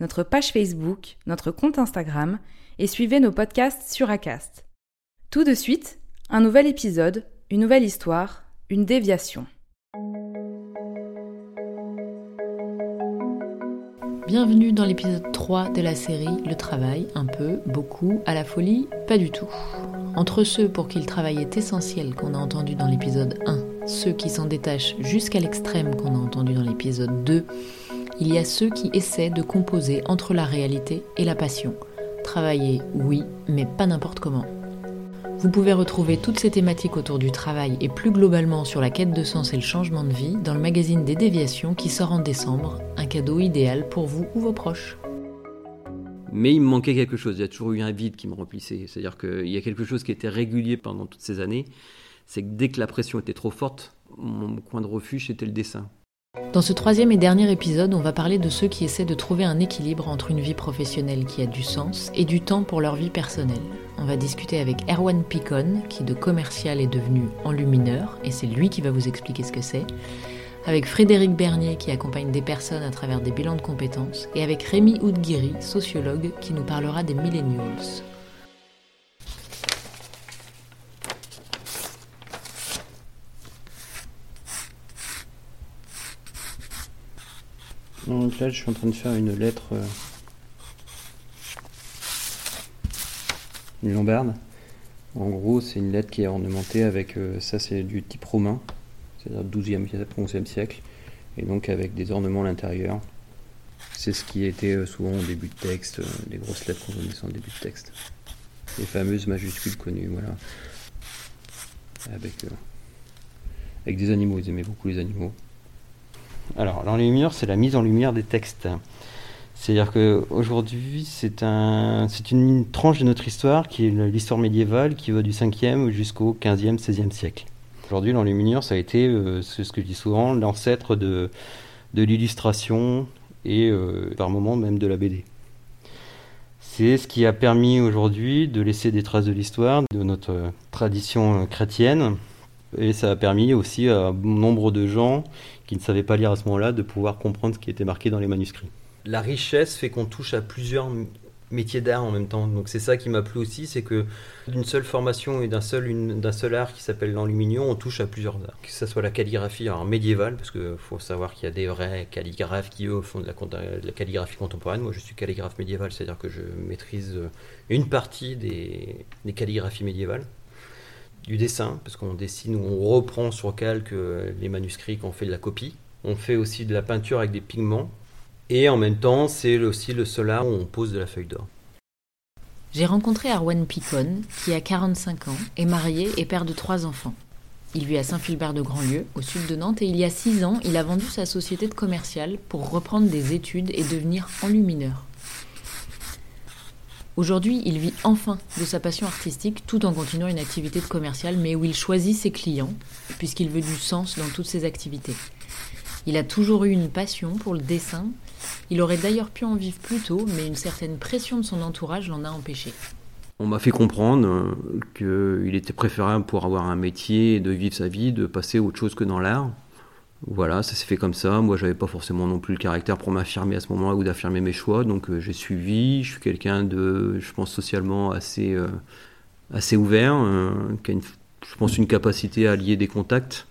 notre page Facebook, notre compte Instagram et suivez nos podcasts sur Acast. Tout de suite, un nouvel épisode, une nouvelle histoire, une déviation. Bienvenue dans l'épisode 3 de la série Le travail, un peu, beaucoup, à la folie, pas du tout. Entre ceux pour qui le travail est essentiel qu'on a entendu dans l'épisode 1, ceux qui s'en détachent jusqu'à l'extrême qu'on a entendu dans l'épisode 2, il y a ceux qui essaient de composer entre la réalité et la passion. Travailler, oui, mais pas n'importe comment. Vous pouvez retrouver toutes ces thématiques autour du travail et plus globalement sur la quête de sens et le changement de vie dans le magazine des déviations qui sort en décembre, un cadeau idéal pour vous ou vos proches. Mais il me manquait quelque chose, il y a toujours eu un vide qui me remplissait. C'est-à-dire qu'il y a quelque chose qui était régulier pendant toutes ces années, c'est que dès que la pression était trop forte, mon coin de refuge c'était le dessin. Dans ce troisième et dernier épisode, on va parler de ceux qui essaient de trouver un équilibre entre une vie professionnelle qui a du sens et du temps pour leur vie personnelle. On va discuter avec Erwan Picon, qui de commercial est devenu enlumineur, et c'est lui qui va vous expliquer ce que c'est. Avec Frédéric Bernier, qui accompagne des personnes à travers des bilans de compétences. Et avec Rémi Oudguiri, sociologue, qui nous parlera des millennials. Donc là, je suis en train de faire une lettre, euh, une lombarde. En gros, c'est une lettre qui est ornementée avec, euh, ça c'est du type romain, c'est-à-dire 12e, 11e siècle, et donc avec des ornements à l'intérieur. C'est ce qui était euh, souvent au début de texte, les grosses lettres qu'on connaissait en début de texte. Les fameuses majuscules connues, voilà. Avec, avec des animaux, ils aimaient beaucoup les animaux. Alors, l'enluminure, c'est la mise en lumière des textes. C'est-à-dire qu'aujourd'hui, c'est un, une tranche de notre histoire qui est l'histoire médiévale qui va du 5e jusqu'au 15e, 16e siècle. Aujourd'hui, l'enluminure, ça a été, euh, c'est ce que je dis souvent, l'ancêtre de, de l'illustration et euh, par moments même de la BD. C'est ce qui a permis aujourd'hui de laisser des traces de l'histoire, de notre tradition euh, chrétienne, et ça a permis aussi à nombre de gens qui ne savaient pas lire à ce moment-là de pouvoir comprendre ce qui était marqué dans les manuscrits. La richesse fait qu'on touche à plusieurs métiers d'art en même temps. Donc c'est ça qui m'a plu aussi, c'est que d'une seule formation et d'un seul, d'un seul art qui s'appelle l'enluminure, on touche à plusieurs arts. Que ce soit la calligraphie médiévale, parce qu'il faut savoir qu'il y a des vrais calligraphes qui eux font de la, de la calligraphie contemporaine. Moi je suis calligraphe médiéval, c'est-à-dire que je maîtrise euh, une partie des calligraphies médiévales du dessin, parce qu'on dessine ou on reprend sur calque euh, les manuscrits quand on fait de la copie. On fait aussi de la peinture avec des pigments. Et en même temps, c'est aussi le seul art où on pose de la feuille d'or. J'ai rencontré Arwan Picon, qui a 45 ans, est marié et père de trois enfants. Il vit à Saint-Philbert de Grandlieu, au sud de Nantes, et il y a 6 ans, il a vendu sa société de commercial pour reprendre des études et devenir enlumineur. Aujourd'hui, il vit enfin de sa passion artistique tout en continuant une activité de mais où il choisit ses clients, puisqu'il veut du sens dans toutes ses activités. Il a toujours eu une passion pour le dessin. Il aurait d'ailleurs pu en vivre plus tôt, mais une certaine pression de son entourage l'en a empêché. On m'a fait comprendre euh, qu'il était préférable pour avoir un métier de vivre sa vie, de passer autre chose que dans l'art. Voilà, ça s'est fait comme ça. Moi, j'avais pas forcément non plus le caractère pour m'affirmer à ce moment-là ou d'affirmer mes choix. Donc, euh, j'ai suivi. Je suis quelqu'un de, je pense, socialement assez, euh, assez ouvert, euh, qui a, une, je pense, une capacité à lier des contacts.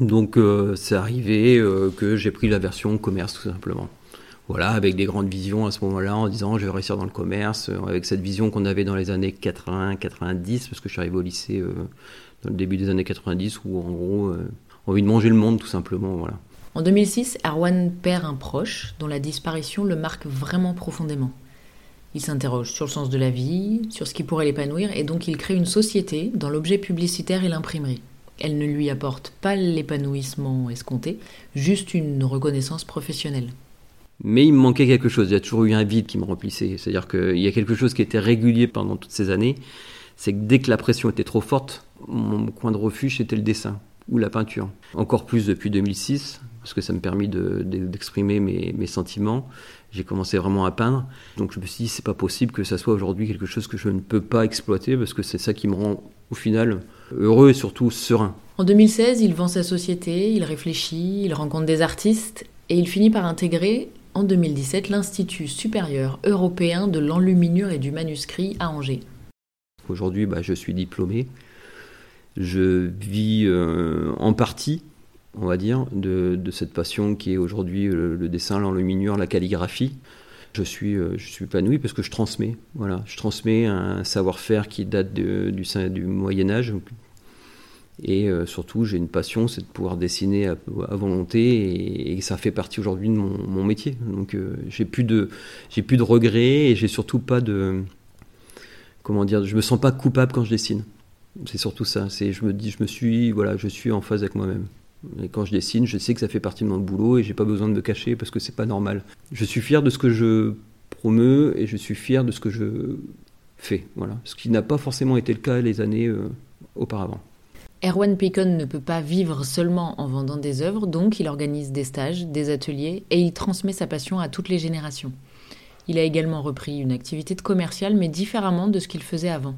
Donc, c'est arrivé que j'ai pris la version commerce, tout simplement. voilà, avec des grandes visions à ce moment-là, en disant je vais réussir dans le commerce, avec cette vision qu'on avait dans les années 80-90, parce que je suis arrivé au lycée dans le début des années 90, où en gros, envie de manger le monde tout simplement, voilà. En 2006, Erwan perd un proche dont la disparition le marque vraiment profondément. Il s'interroge sur le sens de la vie, sur ce qui pourrait l'épanouir, et donc il crée une société dans l'objet publicitaire et l'imprimerie. Elle ne lui apporte pas l'épanouissement escompté, juste une reconnaissance professionnelle. Mais il me manquait quelque chose, il y a toujours eu un vide qui me remplissait. C'est-à-dire qu'il y a quelque chose qui était régulier pendant toutes ces années, c'est que dès que la pression était trop forte, mon coin de refuge c'était le dessin ou la peinture. Encore plus depuis 2006, parce que ça me permet d'exprimer mes, sentiments. J'ai commencé vraiment à peindre. Donc je me suis dit, c'est pas possible que ça soit aujourd'hui quelque chose que je ne peux pas exploiter, parce que c'est ça qui me rend au final heureux et surtout serein. En 2016, il vend sa société, il réfléchit, il rencontre des artistes, et il finit par intégrer en 2017 l'Institut supérieur européen de l'enluminure et du manuscrit à Angers. Aujourd'hui, bah, je suis diplômé. Je vis euh, en partie, on va dire, de, cette passion qui est aujourd'hui le, dessin, l'enluminure, la calligraphie. Je suis, euh, je suis épanoui parce que je transmets. Voilà, je transmets un savoir-faire qui date du, du Moyen Âge. Et euh, surtout, j'ai une passion, c'est de pouvoir dessiner à, volonté, et, ça fait partie aujourd'hui de mon, métier. Donc, j'ai plus j'ai plus de regrets, et j'ai surtout pas de, comment dire, je me sens pas coupable quand je dessine. C'est surtout ça. Je me dis, je me suis, voilà, je suis en phase avec moi-même. Et quand je dessine, je sais que ça fait partie de mon boulot et j'ai pas besoin de me cacher parce que c'est pas normal. Je suis fier de ce que je promeux et je suis fier de ce que je fais. Voilà. Ce qui n'a pas forcément été le cas les années euh, auparavant. Erwan Picon ne peut pas vivre seulement en vendant des œuvres, donc il organise des stages, des ateliers et il transmet sa passion à toutes les générations. Il a également repris une activité de commercial, mais différemment de ce qu'il faisait avant.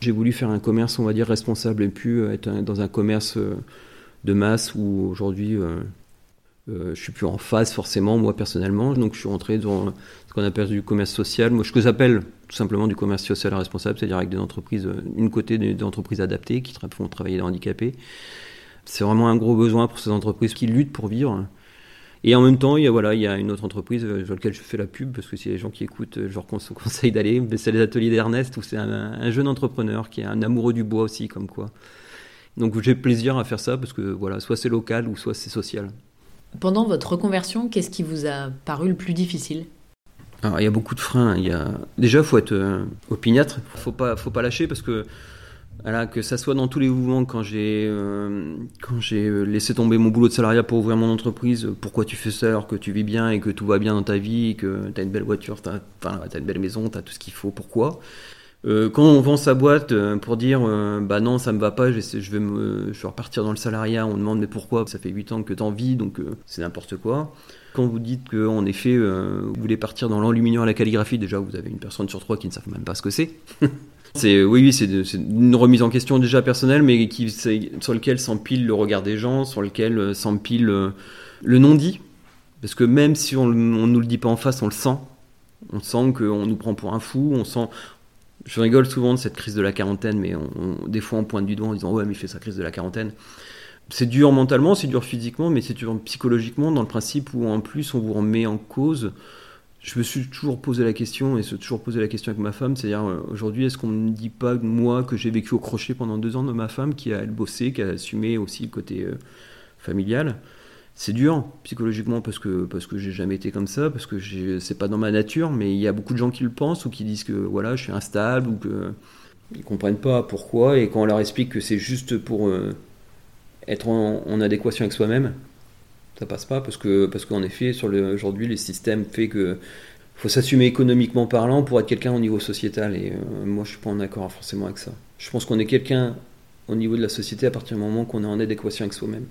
J'ai voulu faire un commerce, on va dire, responsable et plus euh, être dans un commerce euh, de masse où aujourd'hui euh, euh, je suis plus en phase forcément, moi personnellement. Donc je suis rentré dans ce qu'on appelle du commerce social, moi ce que j'appelle tout simplement du commerce social responsable, c'est-à-dire avec des entreprises, une côté des, entreprises adaptées qui font travailler les handicapés. C'est vraiment un gros besoin pour ces entreprises qui luttent pour vivre. Et en même temps, il y a, voilà, il y a une autre entreprise sur laquelle je fais la pub, parce que si les gens qui écoutent, je leur conseille d'aller, c'est les ateliers d'Ernest, où c'est un, jeune entrepreneur qui est un amoureux du bois aussi, comme quoi. Donc j'ai plaisir à faire ça, parce que voilà, soit c'est local ou soit c'est social. Pendant votre reconversion, qu'est-ce qui vous a paru le plus difficile? Alors, il y a beaucoup de freins. Il y a... Déjà, il faut être euh, opiniâtre, il ne faut pas, faut pas lâcher, parce que voilà, que ça soit dans tous les mouvements, quand j'ai euh, quand j'ai euh, laissé tomber mon boulot de salariat pour ouvrir mon entreprise, pourquoi tu fais ça alors que tu vis bien et que tout va bien dans ta vie, que tu as une belle voiture, tu as, une belle maison, tu as tout ce qu'il faut, pourquoi? Euh, quand on vend sa boîte pour dire bah non ça me va pas je vais me je vais repartir dans le salariat on demande mais pourquoi? Ça fait 8 ans que tu en vis donc c'est n'importe quoi quand vous dites qu'en effet vous voulez partir dans l'enluminure à la calligraphie déjà vous avez une personne sur trois qui ne savent même pas ce que c'est C'est oui, oui, c'est une remise en question déjà personnelle, mais qui sur lequel s'empile le regard des gens, sur lequel euh, s'empile euh, le non-dit, parce que même si on, on nous le dit pas en face, on le sent. On sent qu'on nous prend pour un fou. On sent. Je rigole souvent de cette crise de la quarantaine, mais des fois on pointe du doigt en disant ouais, mais il fait sa crise de la quarantaine. C'est dur mentalement, c'est dur physiquement, mais c'est dur psychologiquement dans le principe où en plus on vous remet en cause je me suis toujours posé la question, et je toujours posé la question avec ma femme, c'est-à-dire euh, aujourd'hui, est-ce qu'on ne dit pas, moi, que j'ai vécu au crochet pendant deux ans de ma femme, qui a elle bossé, qui a assumé aussi le côté euh, familial C'est dur psychologiquement parce que parce que j'ai jamais été comme ça, parce que c'est pas dans ma nature, mais il y a beaucoup de gens qui le pensent ou qui disent que voilà, je suis instable ou que ils comprennent pas pourquoi, et quand on leur explique que c'est juste pour euh, être en adéquation avec soi-même, ça passe pas parce que parce qu'en effet sur le aujourd'hui fait que faut s'assumer économiquement parlant pour être quelqu'un au niveau sociétal et euh, moi je suis pas en accord forcément avec ça. Je pense qu'on est quelqu'un au niveau de la société à partir du moment qu'on est en adéquation avec soi-même.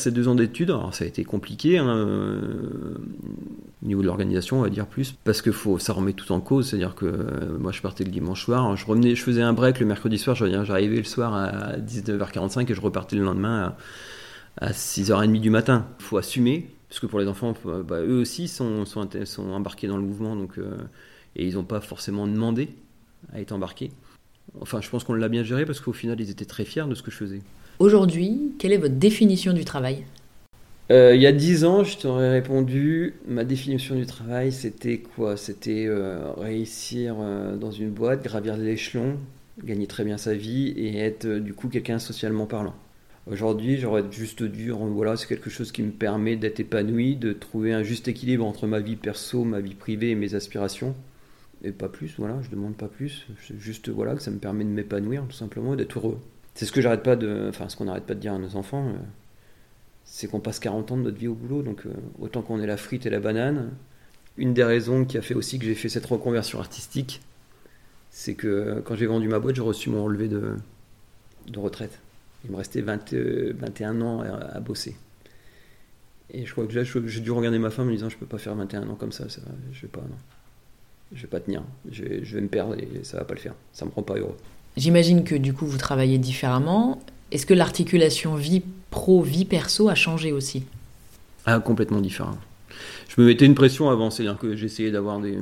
Ces deux ans d'études, alors ça a été compliqué hein, euh, au niveau de l'organisation, on va dire plus, parce que faut, ça remet tout en cause. C'est-à-dire que euh, moi, je partais le dimanche soir, je revenais, je faisais un break le mercredi soir, j'arrivais le soir à 19h45 et je repartais le lendemain à à 6h30 du matin. Il faut assumer, parce que pour les enfants, bah, eux aussi sont, embarqués dans le mouvement, donc, euh, et ils n'ont pas forcément demandé à être embarqués. Enfin, je pense qu'on l'a bien géré parce qu'au final, ils étaient très fiers de ce que je faisais. Aujourd'hui, quelle est votre définition du travail Euh, il y a dix ans, je t'aurais répondu, ma définition du travail, c'était quoi? C'était euh, réussir euh, dans une boîte, gravir l'échelon, gagner très bien sa vie et être du coup quelqu'un socialement parlant. Aujourd'hui, j'aurais juste dû, voilà, c'est quelque chose qui me permet d'être épanoui, de trouver un juste équilibre entre ma vie perso, ma vie privée et mes aspirations. Et pas plus, voilà, je demande pas plus. Juste, voilà, que ça me permet de m'épanouir, tout simplement, et d'être heureux. C'est ce que j'arrête pas de, enfin, ce qu'on n'arrête pas de dire à nos enfants c'est qu'on passe 40 ans de notre vie au boulot, donc euh, autant qu'on ait la frite et la banane. Une des raisons qui a fait aussi que j'ai fait cette reconversion artistique, c'est que quand j'ai vendu ma boîte, j'ai reçu mon relevé de, retraite. Il me restait 20, 21 ans à, bosser. Et je crois que j'ai dû regarder ma femme en me disant je peux pas faire 21 ans comme ça, je vais pas. Je vais pas tenir, je vais, je vais me perdre et ça va pas le faire. Ça me rend pas heureux. J'imagine que du coup vous travaillez différemment. Est-ce que l'articulation vie pro, vie perso a changé aussi? Ah, complètement différent. Je me mettais une pression avant, c'est-à-dire que j'essayais d'avoir des.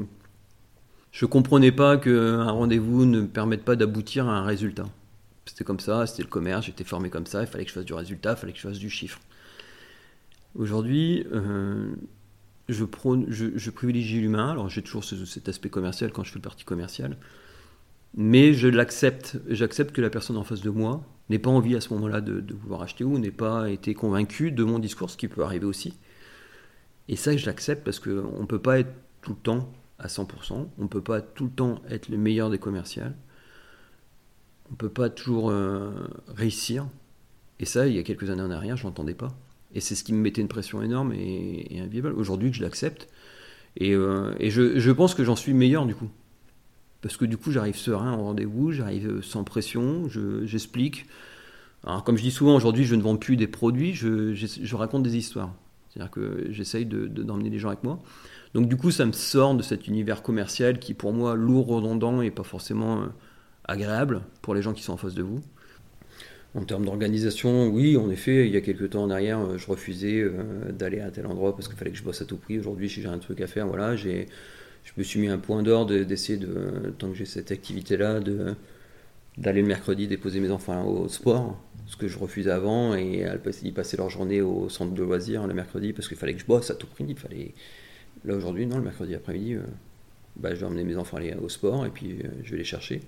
Je comprenais pas qu'un rendez-vous ne permette pas d'aboutir à un résultat. C'était comme ça, c'était le commerce, j'étais formé comme ça, il fallait que je fasse du résultat, il fallait que je fasse du chiffre. Aujourd'hui, euh, je, je, privilégie l'humain, alors j'ai toujours cet aspect commercial quand je fais le parti commercial, mais je l'accepte, j'accepte que la personne en face de moi n'ait pas envie à ce moment-là de, de, vouloir acheter ou n'ait pas été convaincu de mon discours, ce qui peut arriver aussi. Et ça, je l'accepte parce qu'on ne peut pas être tout le temps à 100%, on ne peut pas tout le temps être le meilleur des commerciales, on ne peut pas toujours euh, réussir. Et ça, il y a quelques années en arrière, je n'entendais pas. Et c'est ce qui me mettait une pression énorme et, et invivable. Aujourd'hui, je l'accepte. Et, euh, je, pense que j'en suis meilleur du coup. Parce que du coup, j'arrive serein au rendez-vous, j'arrive sans pression, j'explique. Comme je dis souvent, aujourd'hui, je ne vends plus des produits, je, raconte des histoires. C'est-à-dire que j'essaye d'emmener de, les gens avec moi. Donc, du coup, ça me sort de cet univers commercial qui, pour moi, lourd, redondant et pas forcément euh, agréable pour les gens qui sont en face de vous. En termes d'organisation, oui, en effet, il y a quelques temps en arrière, euh, je refusais euh, d'aller à tel endroit parce qu'il fallait que je bosse à tout prix. Aujourd'hui, si j'ai un truc à faire, voilà, j'ai je me suis mis un point d'ordre d'essayer de, tant que j'ai cette activité-là, de d'aller le mercredi déposer mes enfants au sport, ce que je refusais avant, et ils passaient leur journée au centre de loisirs le mercredi parce qu'il fallait que je bosse à tout prix. Il fallait... Là aujourd'hui, non, le mercredi après-midi, euh, bah, je vais emmener mes enfants aller au sport et puis euh, je vais les chercher.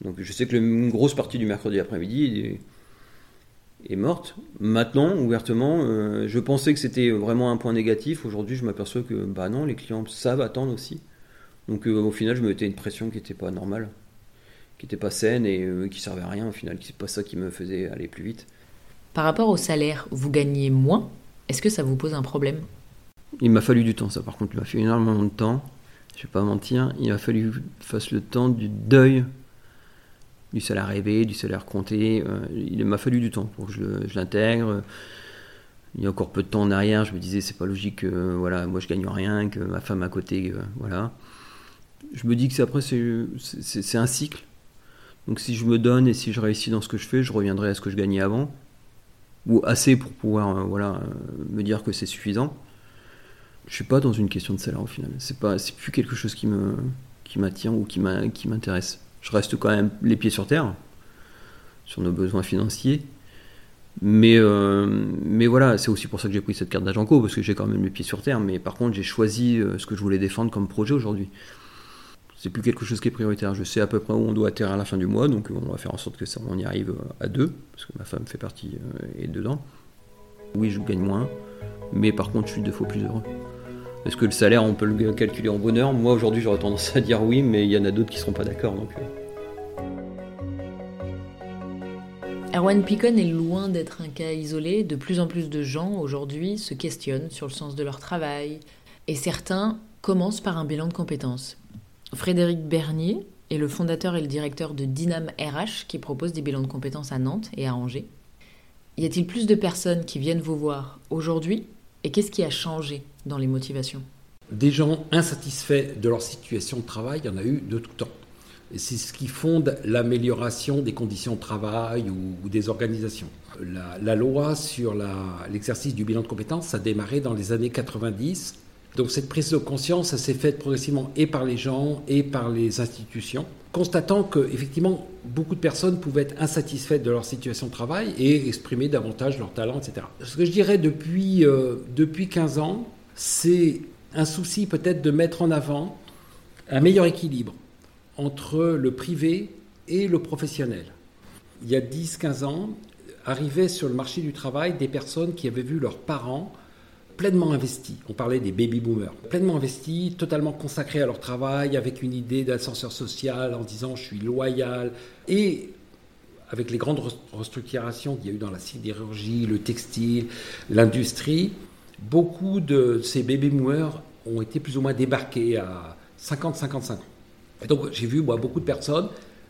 Donc je sais que une grosse partie du mercredi après-midi est, morte. Maintenant, ouvertement, euh, je pensais que c'était vraiment un point négatif. Aujourd'hui, je m'aperçois que bah non, les clients savent attendre aussi. Donc euh, au final, je me mettais une pression qui n'était pas normale, qui n'était pas saine et euh, qui servait à rien au final. C'est pas ça qui me faisait aller plus vite. Par rapport au salaire, vous gagnez moins. Est-ce que ça vous pose un problème? Il m'a fallu du temps, ça par contre, il m'a fait énormément de temps. Je vais pas mentir, il a fallu que je fasse le temps du deuil du salaire rêvé, du salaire compté. Euh, il m'a fallu du temps pour que je, l'intègre. Il y a encore peu de temps en arrière, je me disais c'est pas logique que voilà, moi je gagne rien, que ma femme à côté, voilà je me dis que c'est après, c'est un cycle. Donc si je me donne et si je réussis dans ce que je fais, je reviendrai à ce que je gagnais avant. Ou assez pour pouvoir euh, voilà, euh, me dire que c'est suffisant. Je suis pas dans une question de salaire au final. C'est pas, c'est plus quelque chose qui me, qui m'attire ou qui m'intéresse. Je reste quand même les pieds sur terre sur nos besoins financiers. Mais, euh, mais voilà, c'est aussi pour ça que j'ai pris cette carte d'agent co, parce que j'ai quand même les pieds sur terre. Mais par contre, j'ai choisi ce que je voulais défendre comme projet aujourd'hui c'est plus quelque chose qui est prioritaire. Je sais à peu près où on doit atterrir à la fin du mois, donc on va faire en sorte que ça, on y arrive à deux, parce que ma femme fait partie euh, et dedans. Oui, je gagne moins, mais par contre, je suis deux fois plus heureux. Est-ce que le salaire, on peut le calculer en bonheur Moi, aujourd'hui, j'aurais tendance à dire oui, mais il y en a d'autres qui ne seront pas d'accord. Donc... Euh. Erwan Picon est loin d'être un cas isolé. De plus en plus de gens, aujourd'hui, se questionnent sur le sens de leur travail. Et certains commencent par un bilan de compétences. Frédéric Bernier est le fondateur et le directeur de Dynam RH qui propose des bilans de compétences à Nantes et à Angers. Y a-t-il plus de personnes qui viennent vous voir aujourd'hui? Et qu'est-ce qui a changé? Dans les motivations Des gens insatisfaits de leur situation de travail, il y en a eu de tout temps. C'est ce qui fonde l'amélioration des conditions de travail ou, des organisations. La, loi sur l'exercice du bilan de compétences a démarré dans les années 90 Donc cette prise de conscience, ça s'est faite progressivement et par les gens et par les institutions, constatant que effectivement beaucoup de personnes pouvaient être insatisfaites de leur situation de travail et exprimer davantage leur talent, etc. Ce que je dirais depuis, euh, depuis 15 ans, c'est un souci peut-être de mettre en avant un meilleur équilibre entre le privé et le professionnel. Il y a 10-15 ans, arrivaient sur le marché du travail des personnes qui avaient vu leurs parents pleinement investis. On parlait des baby boomers. Pleinement investis, totalement consacrés à leur travail, avec une idée d'ascenseur social en disant je suis loyal. Et avec les grandes restructurations qu'il y a eu dans la sidérurgie, le textile, l'industrie, beaucoup de ces baby boomers ont été plus ou moins débarqués à 50-55 ans. Et donc j'ai vu beaucoup de personnes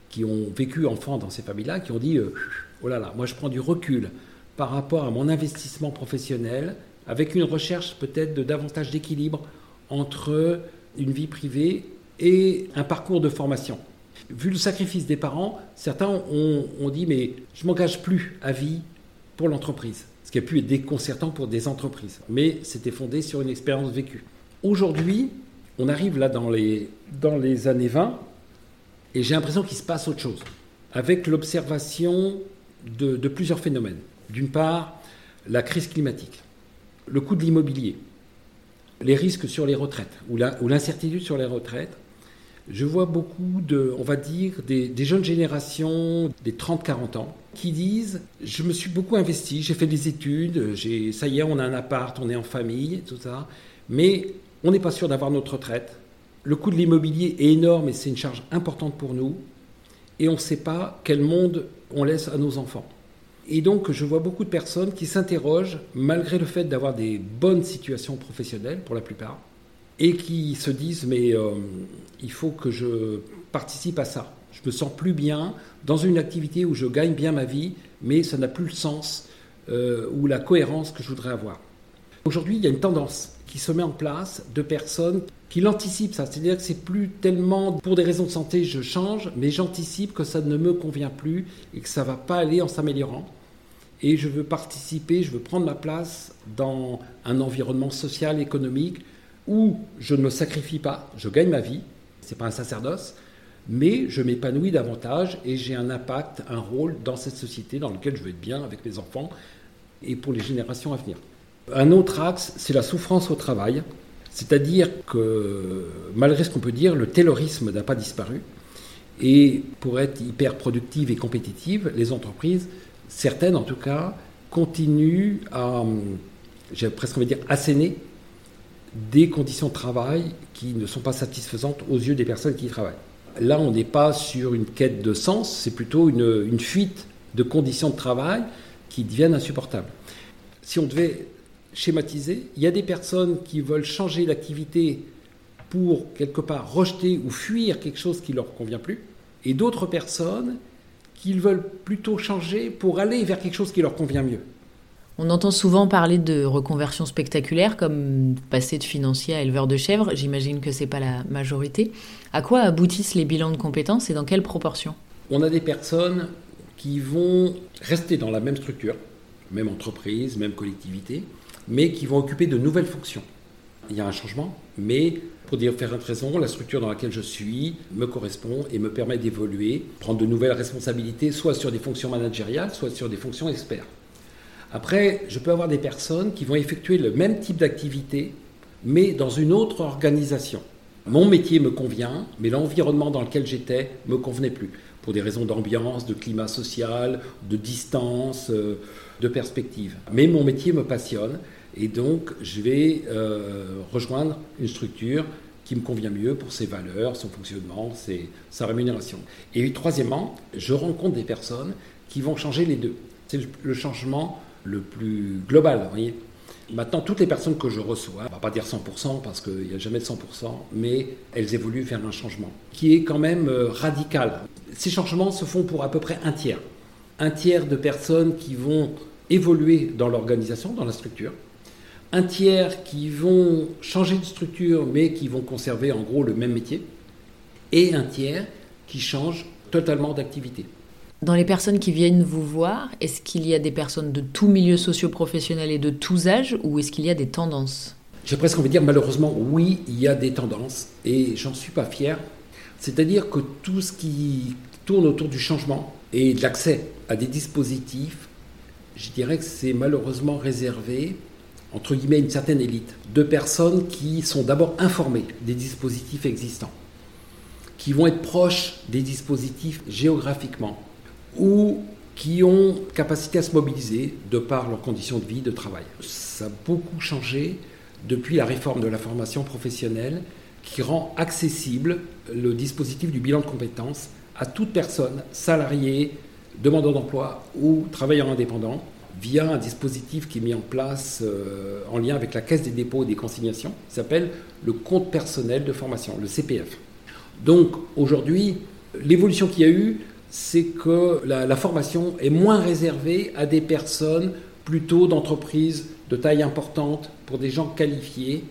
qui ont vécu enfants dans ces familles-là, qui ont dit euh, Oh là là, moi je prends du recul par rapport à mon investissement professionnel, avec une recherche peut-être de davantage d'équilibre entre une vie privée et un parcours de formation. Vu le sacrifice des parents, certains ont, dit mais je m'engage plus à vie pour l'entreprise, ce qui a pu être déconcertant pour des entreprises, mais c'était fondé sur une expérience vécue. Aujourd'hui, on arrive là dans les, années 20 et j'ai l'impression qu'il se passe autre chose, avec l'observation de, plusieurs phénomènes. D'une part, la crise climatique, le coût de l'immobilier, les risques sur les retraites ou l'incertitude sur les retraites. Je vois beaucoup de, on va dire, des, jeunes générations, des 30-40 ans, qui disent Je me suis beaucoup investi, j'ai fait des études, ça y est, on a un appart, on est en famille, tout ça, mais on n'est pas sûr d'avoir notre retraite. Le coût de l'immobilier est énorme et c'est une charge importante pour nous. Et on ne sait pas quel monde on laisse à nos enfants. Et donc, je vois beaucoup de personnes qui s'interrogent, malgré le fait d'avoir des bonnes situations professionnelles pour la plupart, et qui se disent mais euh, il faut que je participe à ça. Je me sens plus bien dans une activité où je gagne bien ma vie, mais ça n'a plus le sens euh, ou la cohérence que je voudrais avoir. Aujourd'hui, il y a une tendance qui se met en place de personnes qui l'anticipent ça. C'est-à-dire que c'est plus tellement pour des raisons de santé je change, mais j'anticipe que ça ne me convient plus et que ça va pas aller en s'améliorant. Et je veux participer, je veux prendre ma place dans un environnement social, économique, où je ne me sacrifie pas, je gagne ma vie, c'est pas un sacerdoce, mais je m'épanouis davantage et j'ai un impact, un rôle dans cette société dans laquelle je veux être bien avec mes enfants et pour les générations à venir. Un autre axe, c'est la souffrance au travail. C'est-à-dire que, malgré ce qu'on peut dire, le taylorisme n'a pas disparu. Et pour être hyper productive et compétitive, les entreprises, certaines en tout cas, continuent à, j'ai presque envie de dire, asséner des conditions de travail qui ne sont pas satisfaisantes aux yeux des personnes qui y travaillent. Là, on n'est pas sur une quête de sens, c'est plutôt une, fuite de conditions de travail qui deviennent insupportables. Si on devait schématiser. Il y a des personnes qui veulent changer d'activité pour quelque part rejeter ou fuir quelque chose qui leur convient plus, et d'autres personnes qui veulent plutôt changer pour aller vers quelque chose qui leur convient mieux. On entend souvent parler de reconversion spectaculaire, comme passer de financier à éleveur de chèvres. J'imagine que ce n'est pas la majorité. À quoi aboutissent les bilans de compétences et dans quelle proportion? On a des personnes qui vont rester dans la même structure, même entreprise, même collectivité, mais qui vont occuper de nouvelles fonctions. Il y a un changement, mais pour différentes raisons, la structure dans laquelle je suis me correspond et me permet d'évoluer, prendre de nouvelles responsabilités, soit sur des fonctions managériales, soit sur des fonctions experts. Après, je peux avoir des personnes qui vont effectuer le même type d'activité, mais dans une autre organisation. Mon métier me convient, mais l'environnement dans lequel j'étais me convenait plus, pour des raisons d'ambiance, de climat social, de distance, euh, de perspective. Mais mon métier me passionne et donc, je vais euh, rejoindre une structure qui me convient mieux pour ses valeurs, son fonctionnement, sa rémunération. Et troisièmement, je rencontre des personnes qui vont changer les deux. C'est le changement le plus global. Voyez Maintenant, toutes les personnes que je reçois, on va pas dire 100% parce qu'il n'y a jamais de 100%, mais elles évoluent vers un changement qui est quand même euh, radical. Ces changements se font pour à peu près un tiers. Un tiers de personnes qui vont évoluer dans l'organisation, dans la structure, un tiers qui vont changer de structure mais qui vont conserver en gros le même métier, et un tiers qui change totalement d'activité. Dans les personnes qui viennent vous voir, est-ce qu'il y a des personnes de tous milieux socio-professionnels et de tous âges ou est-ce qu'il y a des tendances? J'ai presque envie de dire, malheureusement, oui, il y a des tendances, et j'en suis pas fier. C'est-à-dire que tout ce qui tourne autour du changement et de l'accès à des dispositifs, je dirais que c'est malheureusement réservé, entre guillemets, à une certaine élite, de personnes qui sont d'abord informées des dispositifs existants, qui vont être proches des dispositifs géographiquement, ou qui ont capacité à se mobiliser de par leurs conditions de vie, de travail. Ça a beaucoup changé depuis la réforme de la formation professionnelle qui rend accessible le dispositif du bilan de compétences à toute personne, salarié, demandeur d'emploi ou travailleur indépendant, via un dispositif qui est mis en place euh, en lien avec la Caisse des dépôts et des consignations, qui s'appelle le compte personnel de formation, le CPF. Donc aujourd'hui, l'évolution qu'il y a eu, c'est que la, formation est moins réservée à des personnes plutôt d'entreprises de taille importante, pour des gens qualifiés.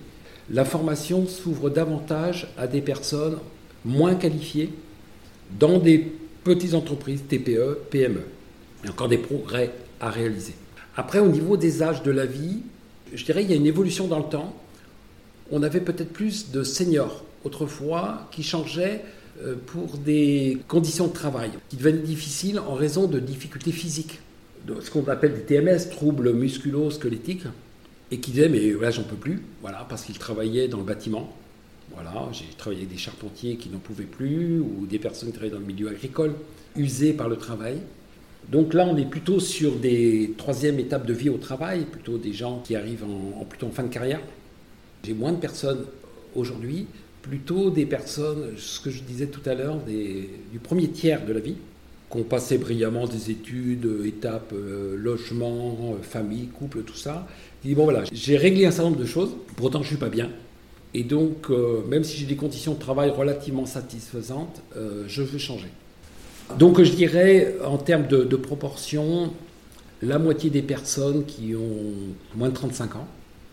La formation s'ouvre davantage à des personnes moins qualifiées dans des petites entreprises, TPE, PME. Il y a encore des progrès à réaliser. Après, au niveau des âges de la vie, je dirais qu'il y a une évolution dans le temps. On avait peut-être plus de seniors autrefois qui changeaient pour des conditions de travail qui devenaient difficiles en raison de difficultés physiques, ce qu'on appelle des TMS, troubles musculo-squelettiques, et qui disaient mais là j'en peux plus, voilà, parce qu'ils travaillaient dans le bâtiment. Voilà, j'ai travaillé avec des charpentiers qui n'en pouvaient plus, ou des personnes qui travaillaient dans le milieu agricole, usées par le travail. Donc là, on est plutôt sur des troisième étapes de vie au travail, plutôt des gens qui arrivent en, plutôt en fin de carrière. J'ai moins de personnes aujourd'hui plutôt des personnes, ce que je disais tout à l'heure, du premier tiers de la vie, qui ont passé brillamment des études, étapes, euh, logement, euh, famille, couple, tout ça. Ils disent, bon voilà, j'ai réglé un certain nombre de choses, pourtant je ne suis pas bien. Et donc, euh, même si j'ai des conditions de travail relativement satisfaisantes, je veux changer. Donc je dirais, en termes de, de proportion, la moitié des personnes qui ont moins de 35 ans,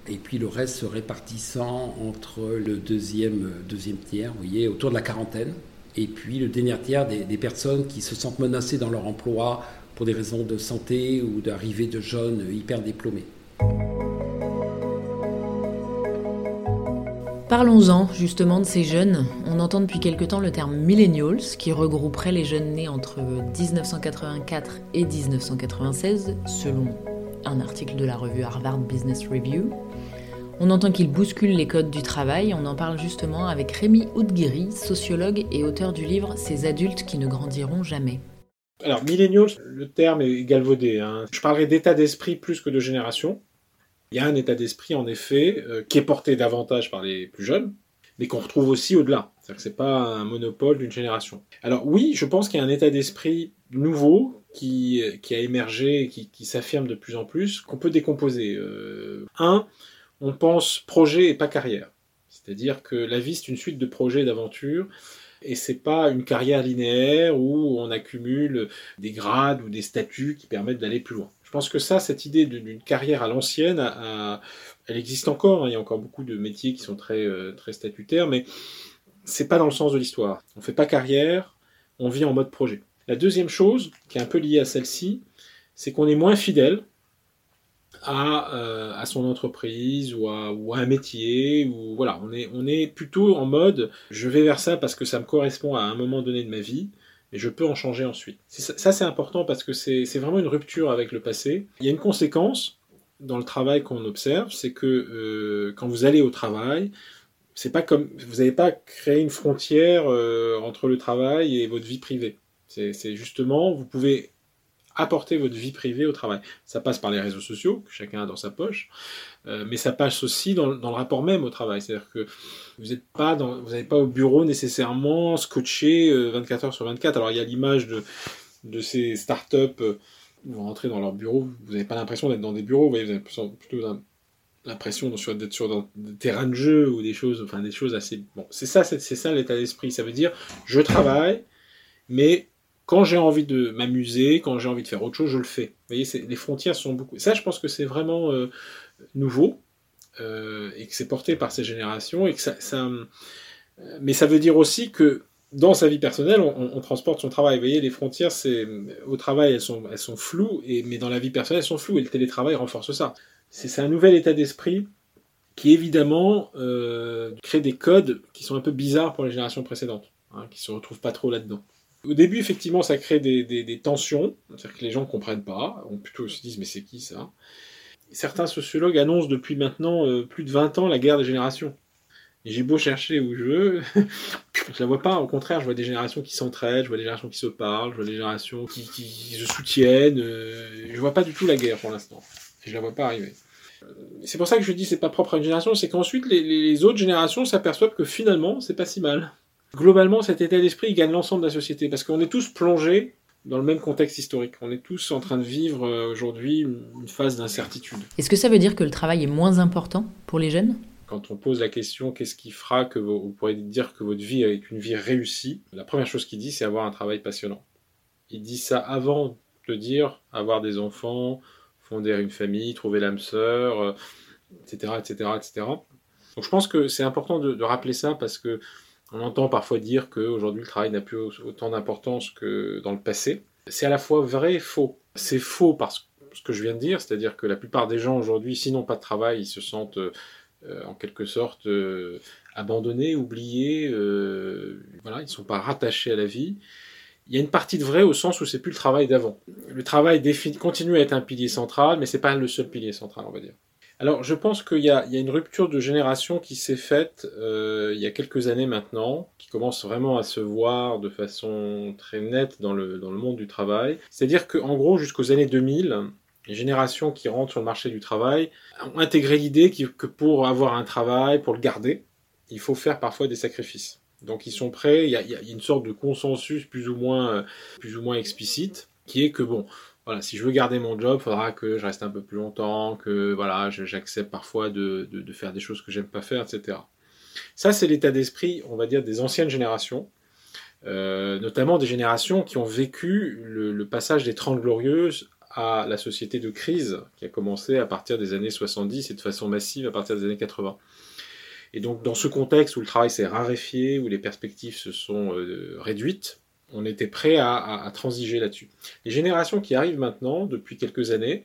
et puis le reste se répartissant entre le deuxième, deuxième tiers, vous voyez, autour de la quarantaine, et puis le dernier tiers des, des personnes qui se sentent menacées dans leur emploi pour des raisons de santé ou d'arrivée de jeunes hyper diplômés. Parlons-en justement de ces jeunes. On entend depuis quelque temps le terme millennials qui regrouperait les jeunes nés entre 1984 et 1996 selon un article de la revue Harvard Business Review. On entend qu'il bouscule les codes du travail, on en parle justement avec Rémi Oudguiri, sociologue et auteur du livre Ces adultes qui ne grandiront jamais. Alors, millennials, le terme est galvaudé. Hein. Je parlerai d'état d'esprit plus que de génération. Il y a un état d'esprit, en effet, euh, qui est porté davantage par les plus jeunes, mais qu'on retrouve aussi au-delà. C'est-à-dire que ce n'est pas un monopole d'une génération. Alors oui, je pense qu'il y a un état d'esprit nouveau qui, a émergé, qui, qui s'affirme de plus en plus, qu'on peut décomposer. Euh, un, on pense projet et pas carrière. C'est-à-dire que la vie, c'est une suite de projets et d'aventures, et c'est pas une carrière linéaire où on accumule des grades ou des statuts qui permettent d'aller plus loin. Je pense que ça, cette idée d'une carrière à l'ancienne, elle existe encore. Hein. Il y a encore beaucoup de métiers qui sont très, euh, très statutaires, mais c'est pas dans le sens de l'histoire. On fait pas carrière, on vit en mode projet. La deuxième chose, qui est un peu liée à celle-ci, c'est qu'on est moins fidèle à, euh, à son entreprise ou à, un métier ou voilà on est on est plutôt en mode je vais vers ça parce que ça me correspond à un moment donné de ma vie et je peux en changer ensuite. Ça, ça c'est important parce que c'est vraiment une rupture avec le passé. Il y a une conséquence dans le travail qu'on observe c'est que euh, quand vous allez au travail c'est pas comme vous n'avez pas créé une frontière euh, entre le travail et votre vie privée. C'est justement vous pouvez apporter votre vie privée au travail. Ça passe par les réseaux sociaux, que chacun a dans sa poche, euh, mais ça passe aussi dans, le rapport même au travail. C'est-à-dire que vous n'êtes pas vous n'avez pas au bureau nécessairement scotché 24 euh, heures sur 24. Alors il y a l'image de, de ces startups, euh, vous rentrez dans leur bureau, vous n'avez pas l'impression d'être dans des bureaux, vous, avez plutôt l'impression d'être sur des terrains de jeu ou des choses, enfin des choses assez. Bon, c'est ça, c'est ça l'état d'esprit. Ça veut dire, je travaille, mais quand j'ai envie de m'amuser, quand j'ai envie de faire autre chose, je le fais. Vous voyez, les frontières sont beaucoup. Ça, je pense que c'est vraiment euh, nouveau euh, et que c'est porté par ces générations et que ça, ça, Mais ça veut dire aussi que dans sa vie personnelle, on, transporte son travail. Vous voyez, les frontières, c'est au travail, elles sont, floues, mais dans la vie personnelle, elles sont floues. Et le télétravail renforce ça. C'est un nouvel état d'esprit qui évidemment euh, crée des codes qui sont un peu bizarres pour les générations précédentes, hein, qui se retrouvent pas trop là-dedans. Au début, effectivement, ça crée des, tensions, c'est-à-dire que les gens ne comprennent pas, on plutôt se disent mais c'est qui ça? Certains sociologues annoncent depuis maintenant euh, plus de 20 ans la guerre des générations. Et j'ai beau chercher où je veux, je la vois pas. Au contraire, je vois des générations qui s'entraident, je vois des générations qui se parlent, je vois des générations qui, se soutiennent. Euh, je vois pas du tout la guerre pour l'instant. Je la vois pas arriver. Euh, C'est pour ça que je dis c'est pas propre à une génération, c'est qu'ensuite les, les autres générations s'aperçoivent que finalement c'est pas si mal. Globalement, cet état d'esprit il gagne l'ensemble de la société parce qu'on est tous plongés dans le même contexte historique. On est tous en train de vivre euh, aujourd'hui une phase d'incertitude. Est-ce que ça veut dire que le travail est moins important pour les jeunes? Quand on pose la question qu'est-ce qui fera que vous, vous pourrez dire que votre vie est une vie réussie, la première chose qu'il dit c'est avoir un travail passionnant. Il dit ça avant de dire avoir des enfants, fonder une famille, trouver l'âme sœur, etc., etc., etc. Donc je pense que c'est important de, de rappeler ça parce que on entend parfois dire qu'aujourd'hui le travail n'a plus autant d'importance que dans le passé. C'est à la fois vrai et faux. C'est faux parce que ce que je viens de dire, c'est-à-dire que la plupart des gens aujourd'hui, s'ils n'ont pas de travail, ils se sentent euh, en quelque sorte euh, abandonnés, oubliés, euh, voilà, ils ne sont pas rattachés à la vie. Il y a une partie de vrai au sens où c'est plus le travail d'avant. Le travail continue à être un pilier central, mais c'est pas le seul pilier central, on va dire. Alors, je pense qu'il y, a une rupture de génération qui s'est faite euh, il y a quelques années maintenant, qui commence vraiment à se voir de façon très nette dans le, dans le monde du travail. C'est-à-dire qu'en gros, jusqu'aux années 2000, les générations qui rentrent sur le marché du travail ont intégré l'idée que pour avoir un travail, pour le garder, il faut faire parfois des sacrifices. Donc ils sont prêts, il y a, il y a une sorte de consensus plus ou moins, plus ou moins explicite, qui est que bon, voilà, si je veux garder mon job, il faudra que je reste un peu plus longtemps, que voilà, j'accepte parfois de, faire des choses que j'aime pas faire, etc. Ça, c'est l'état d'esprit, on va dire, des anciennes générations, euh, notamment des générations qui ont vécu le, passage des Trente Glorieuses à la société de crise, qui a commencé à partir des années 70 et de façon massive à partir des années 80. Et donc, dans ce contexte où le travail s'est raréfié, où les perspectives se sont euh, réduites, on était prêt à, transiger là-dessus. Les générations qui arrivent maintenant, depuis quelques années,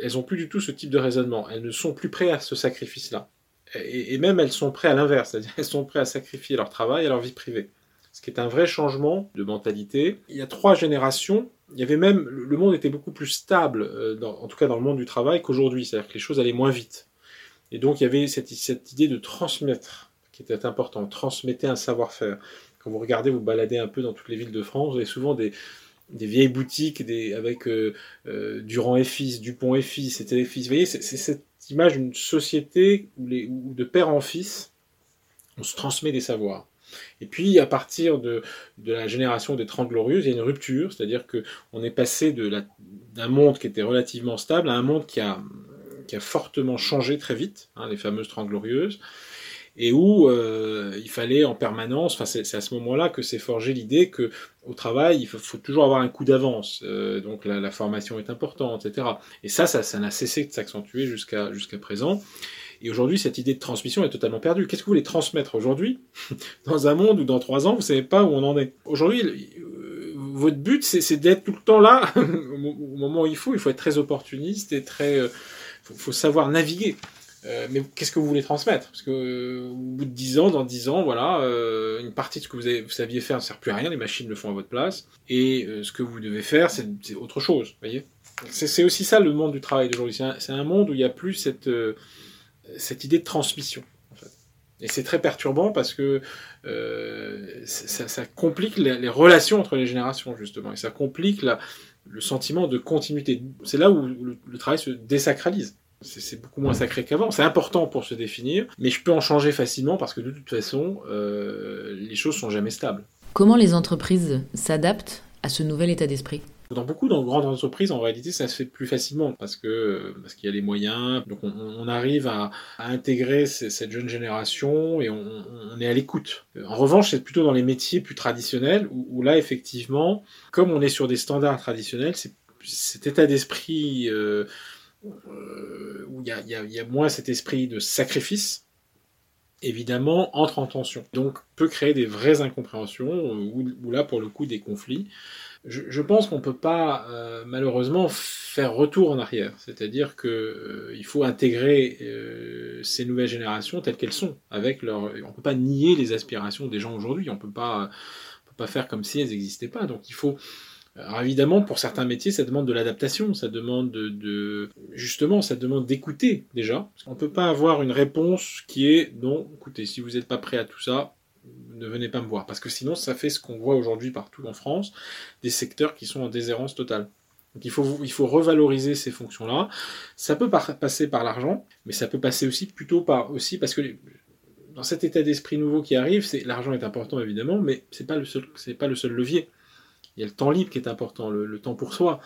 elles ont plus du tout ce type de raisonnement. Elles ne sont plus prêtes à ce sacrifice-là. Et, même elles sont prêtes à l'inverse, c'est-à-dire elles sont prêtes à sacrifier leur travail et leur vie privée. Ce qui est un vrai changement de mentalité. Il y a trois générations. Il y avait même le monde était beaucoup plus stable, euh, en tout cas dans le monde du travail, qu'aujourd'hui. C'est-à-dire que les choses allaient moins vite. Et donc il y avait cette, idée de transmettre qui était important. Transmettez un savoir-faire vous regardez, vous baladez un peu dans toutes les villes de France, vous avez souvent des, vieilles boutiques avec euh, euh, Durand et Fils, Dupont et Fils, fils. Vous voyez, c'est cette image d'une société où, de père en fils, on se transmet des savoirs. Et puis, à partir de, la génération des Trente Glorieuses, il y a une rupture, c'est-à-dire qu'on est passé d'un monde qui était relativement stable à un monde qui a, qui a fortement changé très vite, hein, les fameuses Trente Glorieuses et où euh, il fallait en permanence, enfin c'est à ce moment-là que s'est forgé l'idée que au travail il faut, toujours avoir un coup d'avance, euh, donc la, formation est importante, etc. Et ça, ça, n'a cessé de s'accentuer jusqu'à jusqu'à présent. Et aujourd'hui, cette idée de transmission est totalement perdue. Qu'est-ce que vous voulez transmettre aujourd'hui dans un monde où dans trois ans vous savez pas où on en est? Aujourd'hui, euh, votre but c'est d'être tout le temps là au moment où il faut. Il faut être très opportuniste et très, faut, faut savoir naviguer. Euh, mais qu'est-ce que vous voulez transmettre? Parce que euh, au bout de 10 ans, dans 10 ans, voilà, euh, une partie de ce que vous, saviez faire ne sert plus à rien, les machines le font à votre place, et euh, ce que vous devez faire, c'est autre chose, voyez? C'est aussi ça le monde du travail d'aujourd'hui. C'est un, monde où il n'y a plus cette, euh, cette idée de transmission. Et c'est très perturbant parce que ça, ça, complique les, les, relations entre les générations, justement, et ça complique la, le sentiment de continuité. C'est là où le, le travail se désacralise c'est beaucoup moins sacré qu'avant. C'est important pour se définir, mais je peux en changer facilement parce que de toute façon, euh, les choses sont jamais stables. Comment les entreprises s'adaptent à ce nouvel état d'esprit? Dans beaucoup de grandes entreprises, en réalité, ça se fait plus facilement parce que parce qu'il y a les moyens. Donc, on, on arrive à, à intégrer ces, cette jeune génération et on, on est à l'écoute. En revanche, c'est plutôt dans les métiers plus traditionnels où, où, là, effectivement, comme on est sur des standards traditionnels, c'est cet état d'esprit euh, euh, où il y a, moins cet esprit de sacrifice, évidemment, entre en tension. Donc, peut créer des vraies incompréhensions, ou, ou là, pour le coup, des conflits. Je, pense qu'on peut pas, euh, malheureusement, faire retour en arrière. C'est-à-dire que euh, il faut intégrer euh, ces nouvelles générations telles qu'elles sont, avec leur. On peut pas nier les aspirations des gens aujourd'hui. On on peut pas faire comme si elles n'existaient pas. Donc, il faut alors évidemment, pour certains métiers, ça demande de l'adaptation, ça demande de, justement, ça demande d'écouter déjà. On ne peut pas avoir une réponse qui est non, écoutez, si vous n'êtes pas prêt à tout ça, ne venez pas me voir, parce que sinon, ça fait ce qu'on voit aujourd'hui partout en France, des secteurs qui sont en déshérence totale. Donc il faut, il faut revaloriser ces fonctions-là. Ça peut passer par l'argent, mais ça peut passer aussi plutôt par aussi parce que dans cet état d'esprit nouveau qui arrive, l'argent est important évidemment, mais c'est pas pas le seul levier il y a le temps libre qui est important, le, temps pour soi.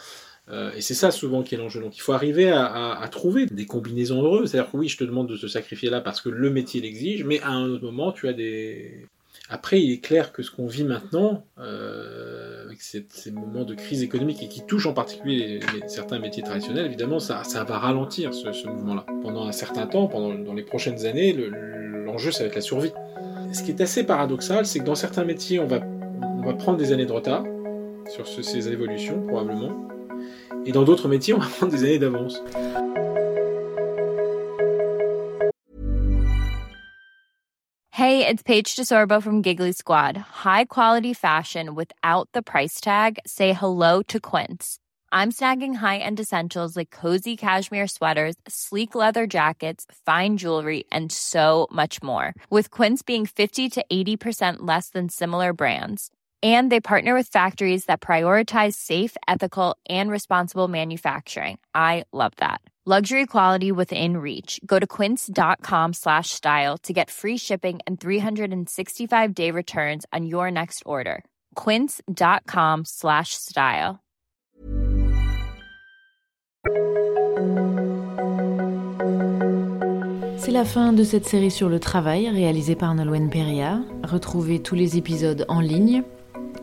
Euh, et c'est ça souvent qui est l'enjeu. Donc il faut arriver à, trouver des combinaisons heureuses. C'est-à-dire que oui, je te demande de te sacrifier là parce que le métier l'exige, mais à un autre moment, tu as des... Après, il est clair que ce qu'on vit maintenant, euh, avec ces, moments de crise économique et qui touchent en particulier certains métiers traditionnels, évidemment, ça, ça va ralentir ce, mouvement-là. Pendant un certain temps, pendant dans les prochaines années, l'enjeu, ça va être la survie. Ce qui est assez paradoxal, c'est que dans certains métiers, on va, on va prendre des années de retard, sur ce, ces évolutions probablement. Et dans d'autres métiers, on va prendre des années d'avance. Hey, it's Paige DeSorbo from Giggly Squad. High quality fashion without the price tag. Say hello to Quince. I'm snagging high-end essentials like cozy cashmere sweaters, sleek leather jackets, fine jewelry, and so much more. With Quince being 50 to 80% less than similar brands and they partner with factories that prioritize safe ethical and responsible manufacturing. I love that. Luxury quality within reach. Go to quince.com slash style to get free shipping and 365 day returns on your next order. quince.com slash style. C'est la fin de cette série sur le travail réalisée par Nolwenn Peria. Retrouvez tous les épisodes en ligne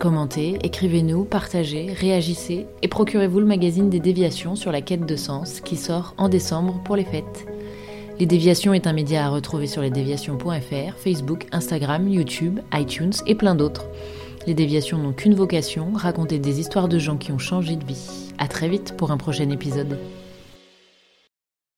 Commentez, écrivez-nous, partagez, réagissez et procurez-vous le magazine des déviations sur la quête de sens qui sort en décembre pour les fêtes. Les déviations est un média à retrouver sur lesdéviations.fr, Facebook, Instagram, YouTube, iTunes et plein d'autres. Les déviations n'ont qu'une vocation, raconter des histoires de gens qui ont changé de vie. À très vite pour un prochain épisode.